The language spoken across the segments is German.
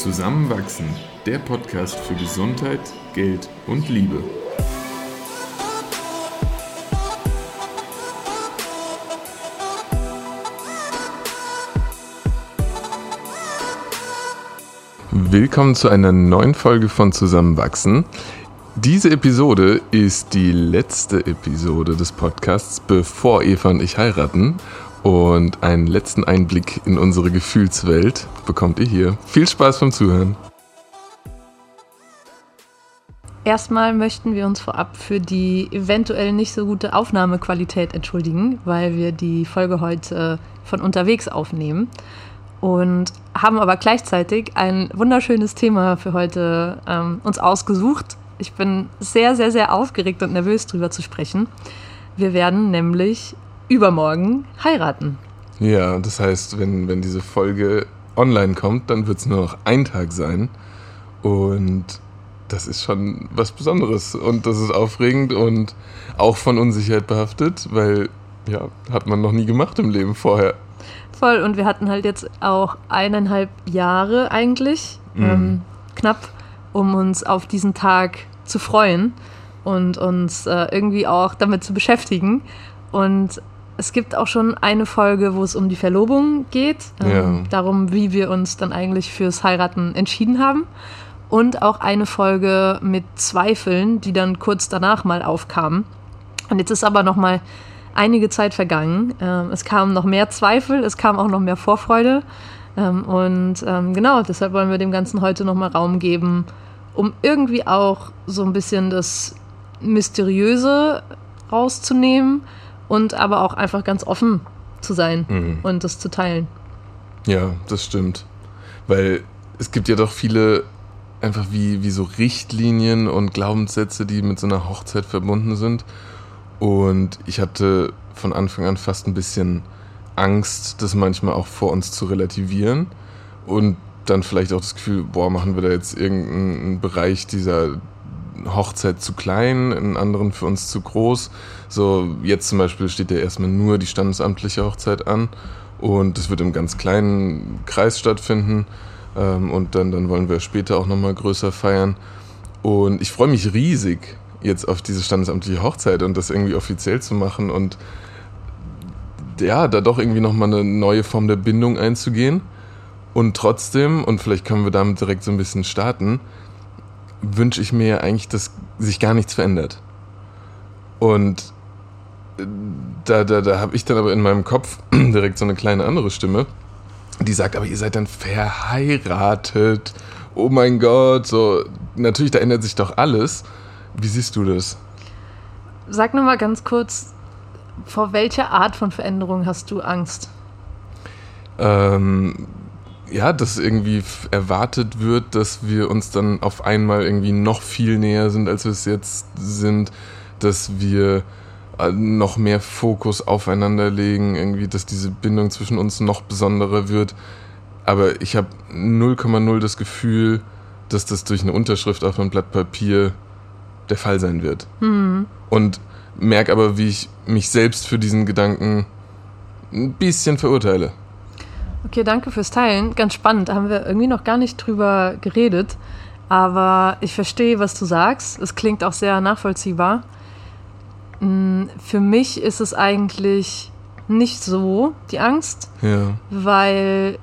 Zusammenwachsen, der Podcast für Gesundheit, Geld und Liebe. Willkommen zu einer neuen Folge von Zusammenwachsen. Diese Episode ist die letzte Episode des Podcasts, bevor Eva und ich heiraten. Und einen letzten Einblick in unsere Gefühlswelt bekommt ihr hier. Viel Spaß beim Zuhören. Erstmal möchten wir uns vorab für die eventuell nicht so gute Aufnahmequalität entschuldigen, weil wir die Folge heute von unterwegs aufnehmen und haben aber gleichzeitig ein wunderschönes Thema für heute ähm, uns ausgesucht. Ich bin sehr, sehr, sehr aufgeregt und nervös darüber zu sprechen. Wir werden nämlich übermorgen heiraten. Ja, das heißt, wenn, wenn diese Folge online kommt, dann wird es nur noch ein Tag sein. Und das ist schon was Besonderes. Und das ist aufregend und auch von Unsicherheit behaftet, weil, ja, hat man noch nie gemacht im Leben vorher. Voll. Und wir hatten halt jetzt auch eineinhalb Jahre eigentlich, mhm. ähm, knapp, um uns auf diesen Tag zu freuen und uns äh, irgendwie auch damit zu beschäftigen. Und es gibt auch schon eine Folge, wo es um die Verlobung geht, ähm, ja. darum, wie wir uns dann eigentlich fürs Heiraten entschieden haben. Und auch eine Folge mit Zweifeln, die dann kurz danach mal aufkamen. Und jetzt ist aber noch mal einige Zeit vergangen. Ähm, es kamen noch mehr Zweifel, es kam auch noch mehr Vorfreude. Ähm, und ähm, genau, deshalb wollen wir dem Ganzen heute noch mal Raum geben, um irgendwie auch so ein bisschen das Mysteriöse rauszunehmen und aber auch einfach ganz offen zu sein mhm. und das zu teilen. Ja, das stimmt. Weil es gibt ja doch viele einfach wie, wie so Richtlinien und Glaubenssätze, die mit so einer Hochzeit verbunden sind. Und ich hatte von Anfang an fast ein bisschen Angst, das manchmal auch vor uns zu relativieren. Und dann vielleicht auch das Gefühl, boah, machen wir da jetzt irgendeinen Bereich dieser Hochzeit zu klein, in anderen für uns zu groß. So, jetzt zum Beispiel steht ja erstmal nur die standesamtliche Hochzeit an und es wird im ganz kleinen Kreis stattfinden. Ähm, und dann, dann wollen wir später auch nochmal größer feiern. Und ich freue mich riesig jetzt auf diese standesamtliche Hochzeit und das irgendwie offiziell zu machen und ja, da doch irgendwie nochmal eine neue Form der Bindung einzugehen. Und trotzdem, und vielleicht können wir damit direkt so ein bisschen starten, wünsche ich mir eigentlich, dass sich gar nichts verändert. Und äh, da, da, da habe ich dann aber in meinem Kopf direkt so eine kleine andere Stimme, die sagt, aber ihr seid dann verheiratet. Oh mein Gott, so natürlich, da ändert sich doch alles. Wie siehst du das? Sag nur mal ganz kurz, vor welcher Art von Veränderung hast du Angst? Ähm, ja, dass irgendwie erwartet wird, dass wir uns dann auf einmal irgendwie noch viel näher sind, als wir es jetzt sind, dass wir äh, noch mehr Fokus aufeinander legen, irgendwie, dass diese Bindung zwischen uns noch besonderer wird. Aber ich habe 0,0 das Gefühl, dass das durch eine Unterschrift auf einem Blatt Papier der Fall sein wird. Mhm. Und merke aber, wie ich mich selbst für diesen Gedanken ein bisschen verurteile. Okay, danke fürs Teilen. Ganz spannend. Da haben wir irgendwie noch gar nicht drüber geredet. Aber ich verstehe, was du sagst. Es klingt auch sehr nachvollziehbar. Mm, für mich ist es eigentlich nicht so, die Angst. Ja. Weil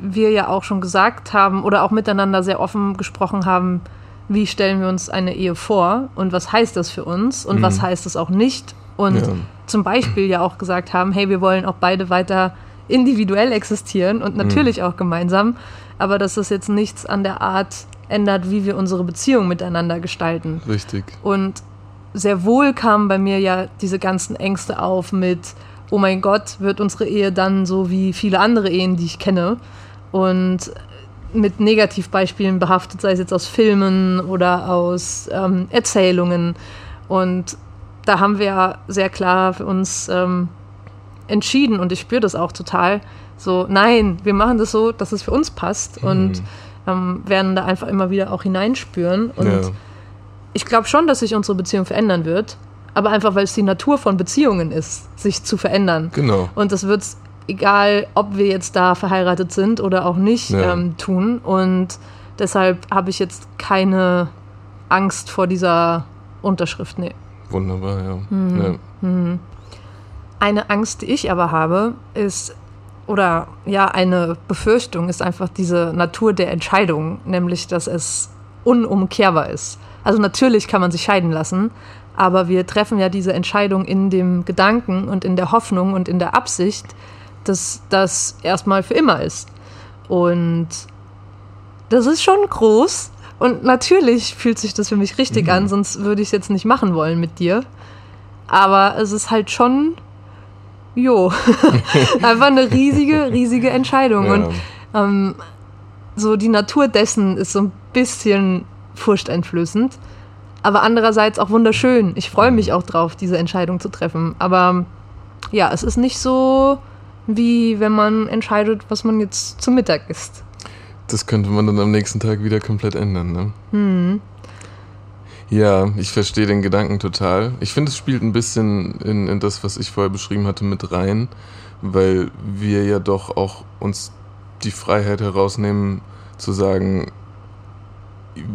wir ja auch schon gesagt haben oder auch miteinander sehr offen gesprochen haben, wie stellen wir uns eine Ehe vor und was heißt das für uns und mhm. was heißt es auch nicht. Und ja. zum Beispiel ja auch gesagt haben, hey, wir wollen auch beide weiter individuell existieren und natürlich mhm. auch gemeinsam, aber dass das jetzt nichts an der Art ändert, wie wir unsere Beziehung miteinander gestalten. Richtig. Und sehr wohl kamen bei mir ja diese ganzen Ängste auf mit, oh mein Gott, wird unsere Ehe dann so wie viele andere Ehen, die ich kenne. Und mit Negativbeispielen behaftet, sei es jetzt aus Filmen oder aus ähm, Erzählungen. Und da haben wir ja sehr klar für uns ähm, entschieden und ich spüre das auch total. So, nein, wir machen das so, dass es für uns passt mhm. und ähm, werden da einfach immer wieder auch hineinspüren. Und ja. ich glaube schon, dass sich unsere Beziehung verändern wird, aber einfach, weil es die Natur von Beziehungen ist, sich zu verändern. Genau. Und das wird es egal ob wir jetzt da verheiratet sind oder auch nicht, Ja. ähm, tun. Und deshalb habe ich jetzt keine Angst vor dieser Unterschrift. Nee. Wunderbar, ja. Mhm. ja. Eine Angst, die ich aber habe, ist, oder ja, eine Befürchtung ist einfach diese Natur der Entscheidung, nämlich dass es unumkehrbar ist. Also natürlich kann man sich scheiden lassen, aber wir treffen ja diese Entscheidung in dem Gedanken und in der Hoffnung und in der Absicht, dass das erstmal für immer ist. Und das ist schon groß. Und natürlich fühlt sich das für mich richtig an, sonst würde ich es jetzt nicht machen wollen mit dir. Aber es ist halt schon, jo, einfach eine riesige, riesige Entscheidung. Ja. Und ähm, so die Natur dessen ist so ein bisschen furchteinflößend, aber andererseits auch wunderschön. Ich freue mich auch drauf, diese Entscheidung zu treffen. Aber ja, es ist nicht so, wie wenn man entscheidet, was man jetzt zum Mittag isst. Das könnte man dann am nächsten Tag wieder komplett ändern, ne? Hm. Ja, ich verstehe den Gedanken total. Ich finde, es spielt ein bisschen in, in das, was ich vorher beschrieben hatte, mit rein, weil wir ja doch auch uns die Freiheit herausnehmen, zu sagen,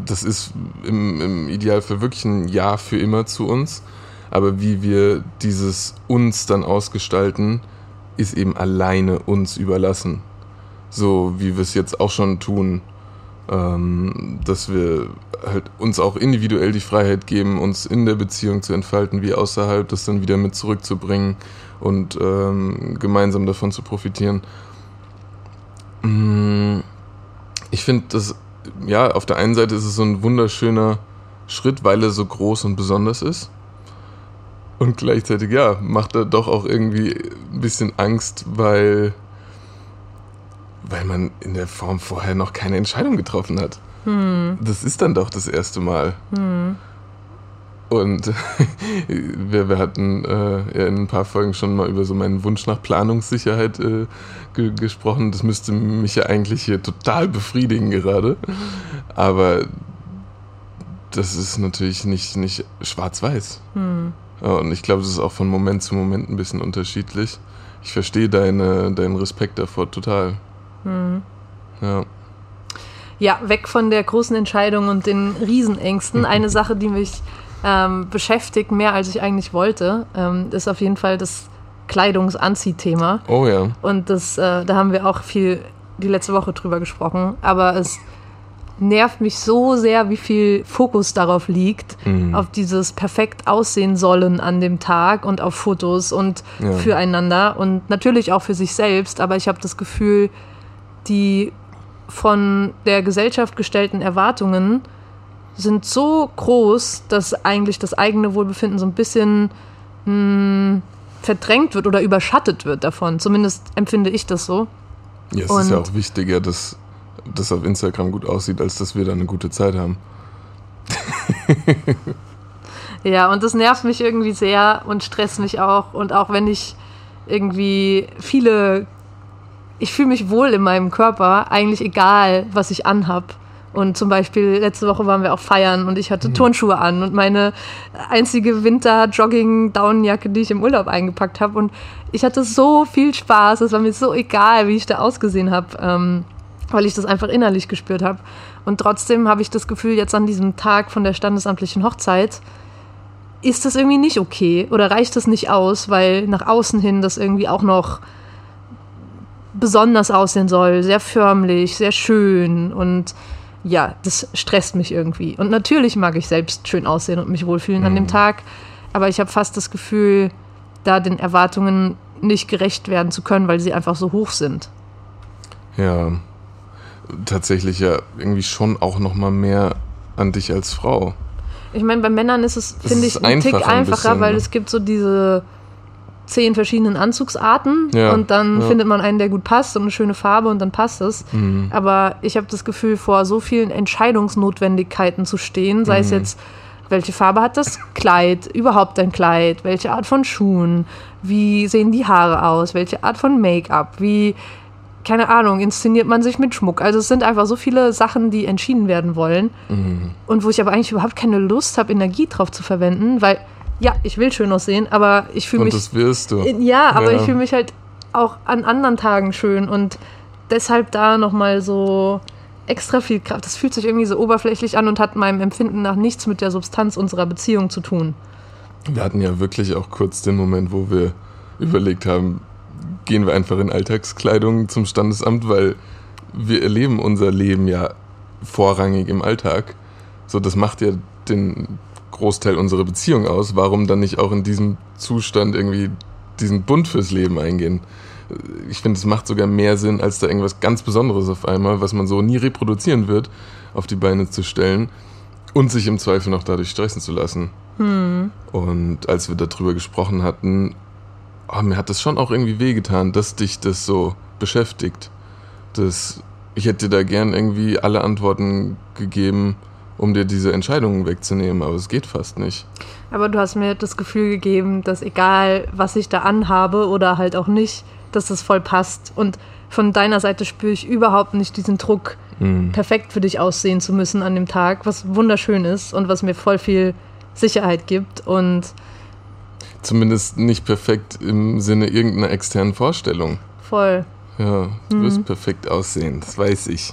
das ist im, im Idealfall wirklich ein Ja für immer zu uns, aber wie wir dieses uns dann ausgestalten, ist eben alleine uns überlassen. So wie wir es jetzt auch schon tun, ähm, dass wir halt uns auch individuell die Freiheit geben, uns in der Beziehung zu entfalten, wie außerhalb, das dann wieder mit zurückzubringen und ähm, gemeinsam davon zu profitieren. Mm, Ich finde, das, ja, auf der einen Seite ist es so ein wunderschöner Schritt, weil er so groß und besonders ist. Und gleichzeitig, ja, macht er doch auch irgendwie ein bisschen Angst, weil, weil man in der Form vorher noch keine Entscheidung getroffen hat. Das ist dann doch das erste Mal. Und wir, wir hatten äh, ja in ein paar Folgen schon mal über so meinen Wunsch nach Planungssicherheit äh, ge gesprochen. Das müsste mich ja eigentlich hier total befriedigen gerade. Aber das ist natürlich nicht, nicht schwarz-weiß. Ja, und ich glaube, das ist auch von Moment zu Moment ein bisschen unterschiedlich. Ich verstehe deine, deinen Respekt davor total. Ja. Ja, weg von der großen Entscheidung und den Riesenängsten. Eine Sache, die mich ähm, beschäftigt, mehr als ich eigentlich wollte, ähm, ist auf jeden Fall das Kleidungsanziehthema. Oh ja. Und das, äh, da haben wir auch viel die letzte Woche drüber gesprochen. Aber es nervt mich so sehr, wie viel Fokus darauf liegt, Mhm. auf dieses perfekt aussehen sollen an dem Tag und auf Fotos und Ja. füreinander und natürlich auch für sich selbst. Aber ich habe das Gefühl, die von der Gesellschaft gestellten Erwartungen sind so groß, dass eigentlich das eigene Wohlbefinden so ein bisschen mh, verdrängt wird oder überschattet wird davon. Zumindest empfinde ich das so. Ja, es ist ja Und- auch wichtiger, dass das auf Instagram gut aussieht, als dass wir da eine gute Zeit haben. Ja, und das nervt mich irgendwie sehr und stresst mich auch. Und auch wenn ich irgendwie viele, ich fühle mich wohl in meinem Körper, eigentlich egal, was ich anhab. Und zum Beispiel letzte Woche waren wir auch feiern und ich hatte Turnschuhe an und meine einzige Winter-Jogging-Downjacke, die ich im Urlaub eingepackt habe. Und ich hatte so viel Spaß, es war mir so egal, wie ich da ausgesehen habe, ähm, weil ich das einfach innerlich gespürt habe. Und trotzdem habe ich das Gefühl, jetzt an diesem Tag von der standesamtlichen Hochzeit, ist das irgendwie nicht okay oder reicht das nicht aus, weil nach außen hin das irgendwie auch noch besonders aussehen soll, sehr förmlich, sehr schön und ja, das stresst mich irgendwie. Und natürlich mag ich selbst schön aussehen und mich wohlfühlen an dem Tag, aber ich habe fast das Gefühl, da den Erwartungen nicht gerecht werden zu können, weil sie einfach so hoch sind. Ja, tatsächlich ja irgendwie schon auch noch mal mehr an dich als Frau. Ich meine, bei Männern ist es, finde ich, ein Tick einfacher ein weil ne? es gibt so diese zehn verschiedenen Anzugsarten Ja, und dann ja. findet man einen, der gut passt und eine schöne Farbe und dann passt es. Mhm. Aber ich habe das Gefühl, vor so vielen Entscheidungsnotwendigkeiten zu stehen, sei Mhm. es jetzt, welche Farbe hat das Kleid, überhaupt ein Kleid, welche Art von Schuhen, wie sehen die Haare aus, welche Art von Make-up, wie, keine Ahnung, inszeniert man sich mit Schmuck. Also es sind einfach so viele Sachen, die entschieden werden wollen Mhm. und wo ich aber eigentlich überhaupt keine Lust habe, Energie drauf zu verwenden, weil ja, ich will schön aussehen, aber ich fühle Und mich das wirst du. ja, aber Ja. ich fühle mich halt auch an anderen Tagen schön und deshalb da nochmal so extra viel Kraft. Das fühlt sich irgendwie so oberflächlich an und hat meinem Empfinden nach nichts mit der Substanz unserer Beziehung zu tun. Wir hatten ja wirklich auch kurz den Moment, wo wir überlegt haben, gehen wir einfach in Alltagskleidung zum Standesamt, weil wir erleben unser Leben ja vorrangig im Alltag. So, das macht ja den Großteil unserer Beziehung aus. Warum dann nicht auch in diesem Zustand irgendwie diesen Bund fürs Leben eingehen? Ich finde, es macht sogar mehr Sinn, als da irgendwas ganz Besonderes auf einmal, was man so nie reproduzieren wird, auf die Beine zu stellen und sich im Zweifel noch dadurch stressen zu lassen. Hm. Und als wir darüber gesprochen hatten, oh, mir hat das schon auch irgendwie wehgetan, dass dich das so beschäftigt. Das, ich hätte dir da gern irgendwie alle Antworten gegeben, um dir diese Entscheidungen wegzunehmen, aber es geht fast nicht. Aber du hast mir das Gefühl gegeben, dass egal, was ich da anhabe oder halt auch nicht, dass das voll passt. Und von deiner Seite spüre ich überhaupt nicht diesen Druck, mhm. perfekt für dich aussehen zu müssen an dem Tag, was wunderschön ist und was mir voll viel Sicherheit gibt. Und zumindest nicht perfekt im Sinne irgendeiner externen Vorstellung. Voll. Ja, du mhm. wirst perfekt aussehen, das weiß ich.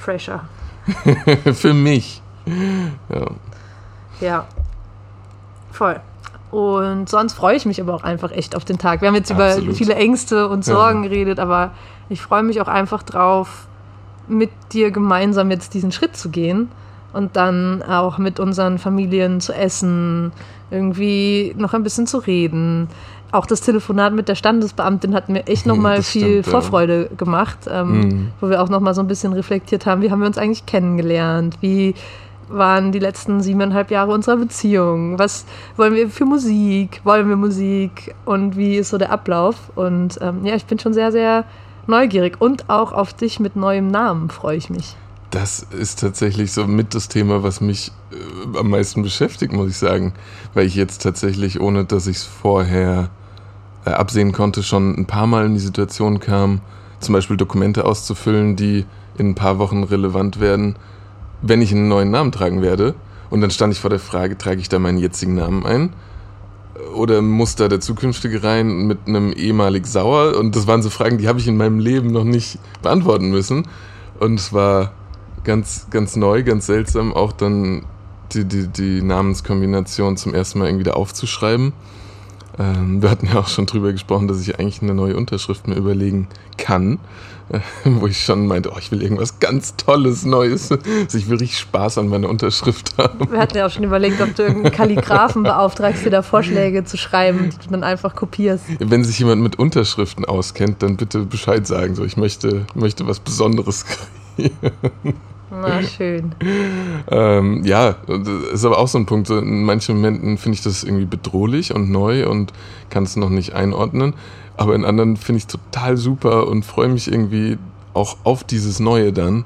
Fresher. Für mich. Ja. Ja. Voll. Und sonst freue ich mich aber auch einfach echt auf den Tag. Wir haben jetzt Absolut. über viele Ängste und Sorgen ja. geredet, aber ich freue mich auch einfach drauf, mit dir gemeinsam jetzt diesen Schritt zu gehen und dann auch mit unseren Familien zu essen, irgendwie noch ein bisschen zu reden. Auch das Telefonat mit der Standesbeamtin hat mir echt nochmal das viel stimmt, Vorfreude ja. gemacht, ähm, mhm. wo wir auch nochmal so ein bisschen reflektiert haben, wie haben wir uns eigentlich kennengelernt, wie waren die letzten siebeneinhalb Jahre unserer Beziehung, was wollen wir für Musik, wollen wir Musik und wie ist so der Ablauf. Und ähm, ja, ich bin schon sehr, sehr neugierig und auch auf dich mit neuem Namen freue ich mich. Das ist tatsächlich so mit das Thema, was mich äh, am meisten beschäftigt, muss ich sagen. Weil ich jetzt tatsächlich, ohne dass ich es vorher äh, absehen konnte, schon ein paar Mal in die Situation kam, zum Beispiel Dokumente auszufüllen, die in ein paar Wochen relevant werden, wenn ich einen neuen Namen tragen werde. Und dann stand ich vor der Frage, trage ich da meinen jetzigen Namen ein? Oder muss da der zukünftige rein mit einem ehemalig Sauer? Und das waren so Fragen, die habe ich in meinem Leben noch nicht beantworten müssen. Und es war ganz, ganz neu, ganz seltsam, auch dann die, die, die Namenskombination zum ersten Mal irgendwie da aufzuschreiben. Ähm, wir hatten ja auch schon drüber gesprochen, dass ich eigentlich eine neue Unterschrift mir überlegen kann, äh, wo ich schon meinte, oh, ich will irgendwas ganz Tolles, Neues. Also ich will richtig Spaß an meiner Unterschrift haben. Wir hatten ja auch schon überlegt, ob du irgendeinen Kalligraphen beauftragst, dir da Vorschläge zu schreiben, die du dann einfach kopierst. Wenn sich jemand mit Unterschriften auskennt, dann bitte Bescheid sagen. So, ich möchte, möchte was Besonderes kriegen. Na, schön. ähm, ja, das ist aber auch so ein Punkt. In manchen Momenten finde ich das irgendwie bedrohlich und neu und kann es noch nicht einordnen. Aber in anderen finde ich es total super und freue mich irgendwie auch auf dieses Neue dann.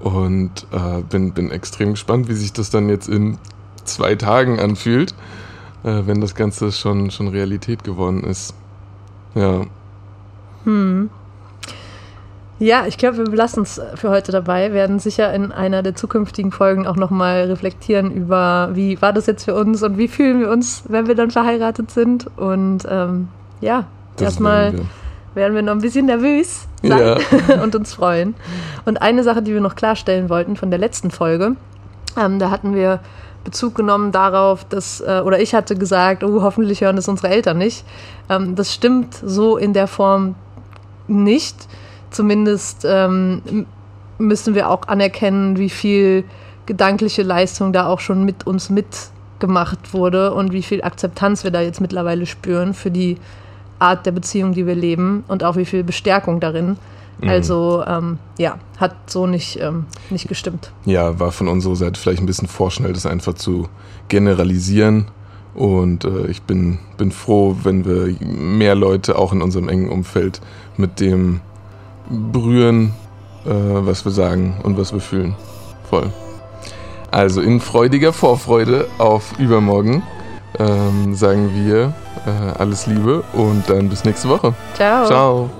Und äh, bin, bin extrem gespannt, wie sich das dann jetzt in zwei Tagen anfühlt, äh, wenn das Ganze schon, schon Realität geworden ist. Ja. Hm. Ja, ich glaube, wir belassen es für heute dabei, werden sicher in einer der zukünftigen Folgen auch nochmal reflektieren über, wie war das jetzt für uns und wie fühlen wir uns, wenn wir dann verheiratet sind. Und ähm, ja, erstmal werden, werden wir noch ein bisschen nervös sein ja. und uns freuen. Und eine Sache, die wir noch klarstellen wollten von der letzten Folge, ähm, da hatten wir Bezug genommen darauf, dass, äh, oder ich hatte gesagt, oh, hoffentlich hören das unsere Eltern nicht. Ähm, das stimmt so in der Form nicht zumindest ähm, müssen wir auch anerkennen, wie viel gedankliche Leistung da auch schon mit uns mitgemacht wurde und wie viel Akzeptanz wir da jetzt mittlerweile spüren für die Art der Beziehung, die wir leben und auch wie viel Bestärkung darin. Mhm. Also ähm, ja, hat so nicht, ähm, nicht gestimmt. Ja, war von unserer Seite vielleicht ein bisschen vorschnell, das einfach zu generalisieren. Und äh, ich bin, bin froh, wenn wir mehr Leute auch in unserem engen Umfeld mit dem berühren, äh, was wir sagen und was wir fühlen. Voll. Also in freudiger Vorfreude auf übermorgen ähm, sagen wir äh, alles Liebe und dann bis nächste Woche. Ciao. Ciao.